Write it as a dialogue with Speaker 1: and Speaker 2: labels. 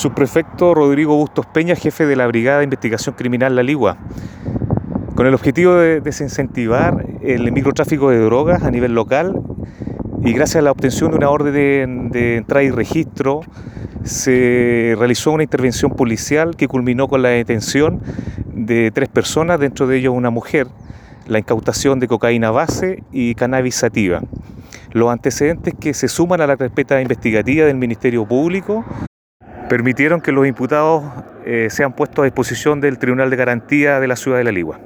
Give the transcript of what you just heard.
Speaker 1: subprefecto Rodrigo Bustos Peña, jefe de la Brigada de Investigación Criminal La Ligua, con el objetivo de desincentivar el microtráfico de drogas a nivel local y gracias a la obtención de una orden de, entrada y registro se realizó una intervención policial que culminó con la detención de tres personas, dentro de ellos una mujer, la incautación de cocaína base y cannabis sativa. Los antecedentes que se suman a la carpeta investigativa del Ministerio Público permitieron que los imputados eh, sean puestos a disposición del Tribunal de Garantía de la Ciudad de La Ligua.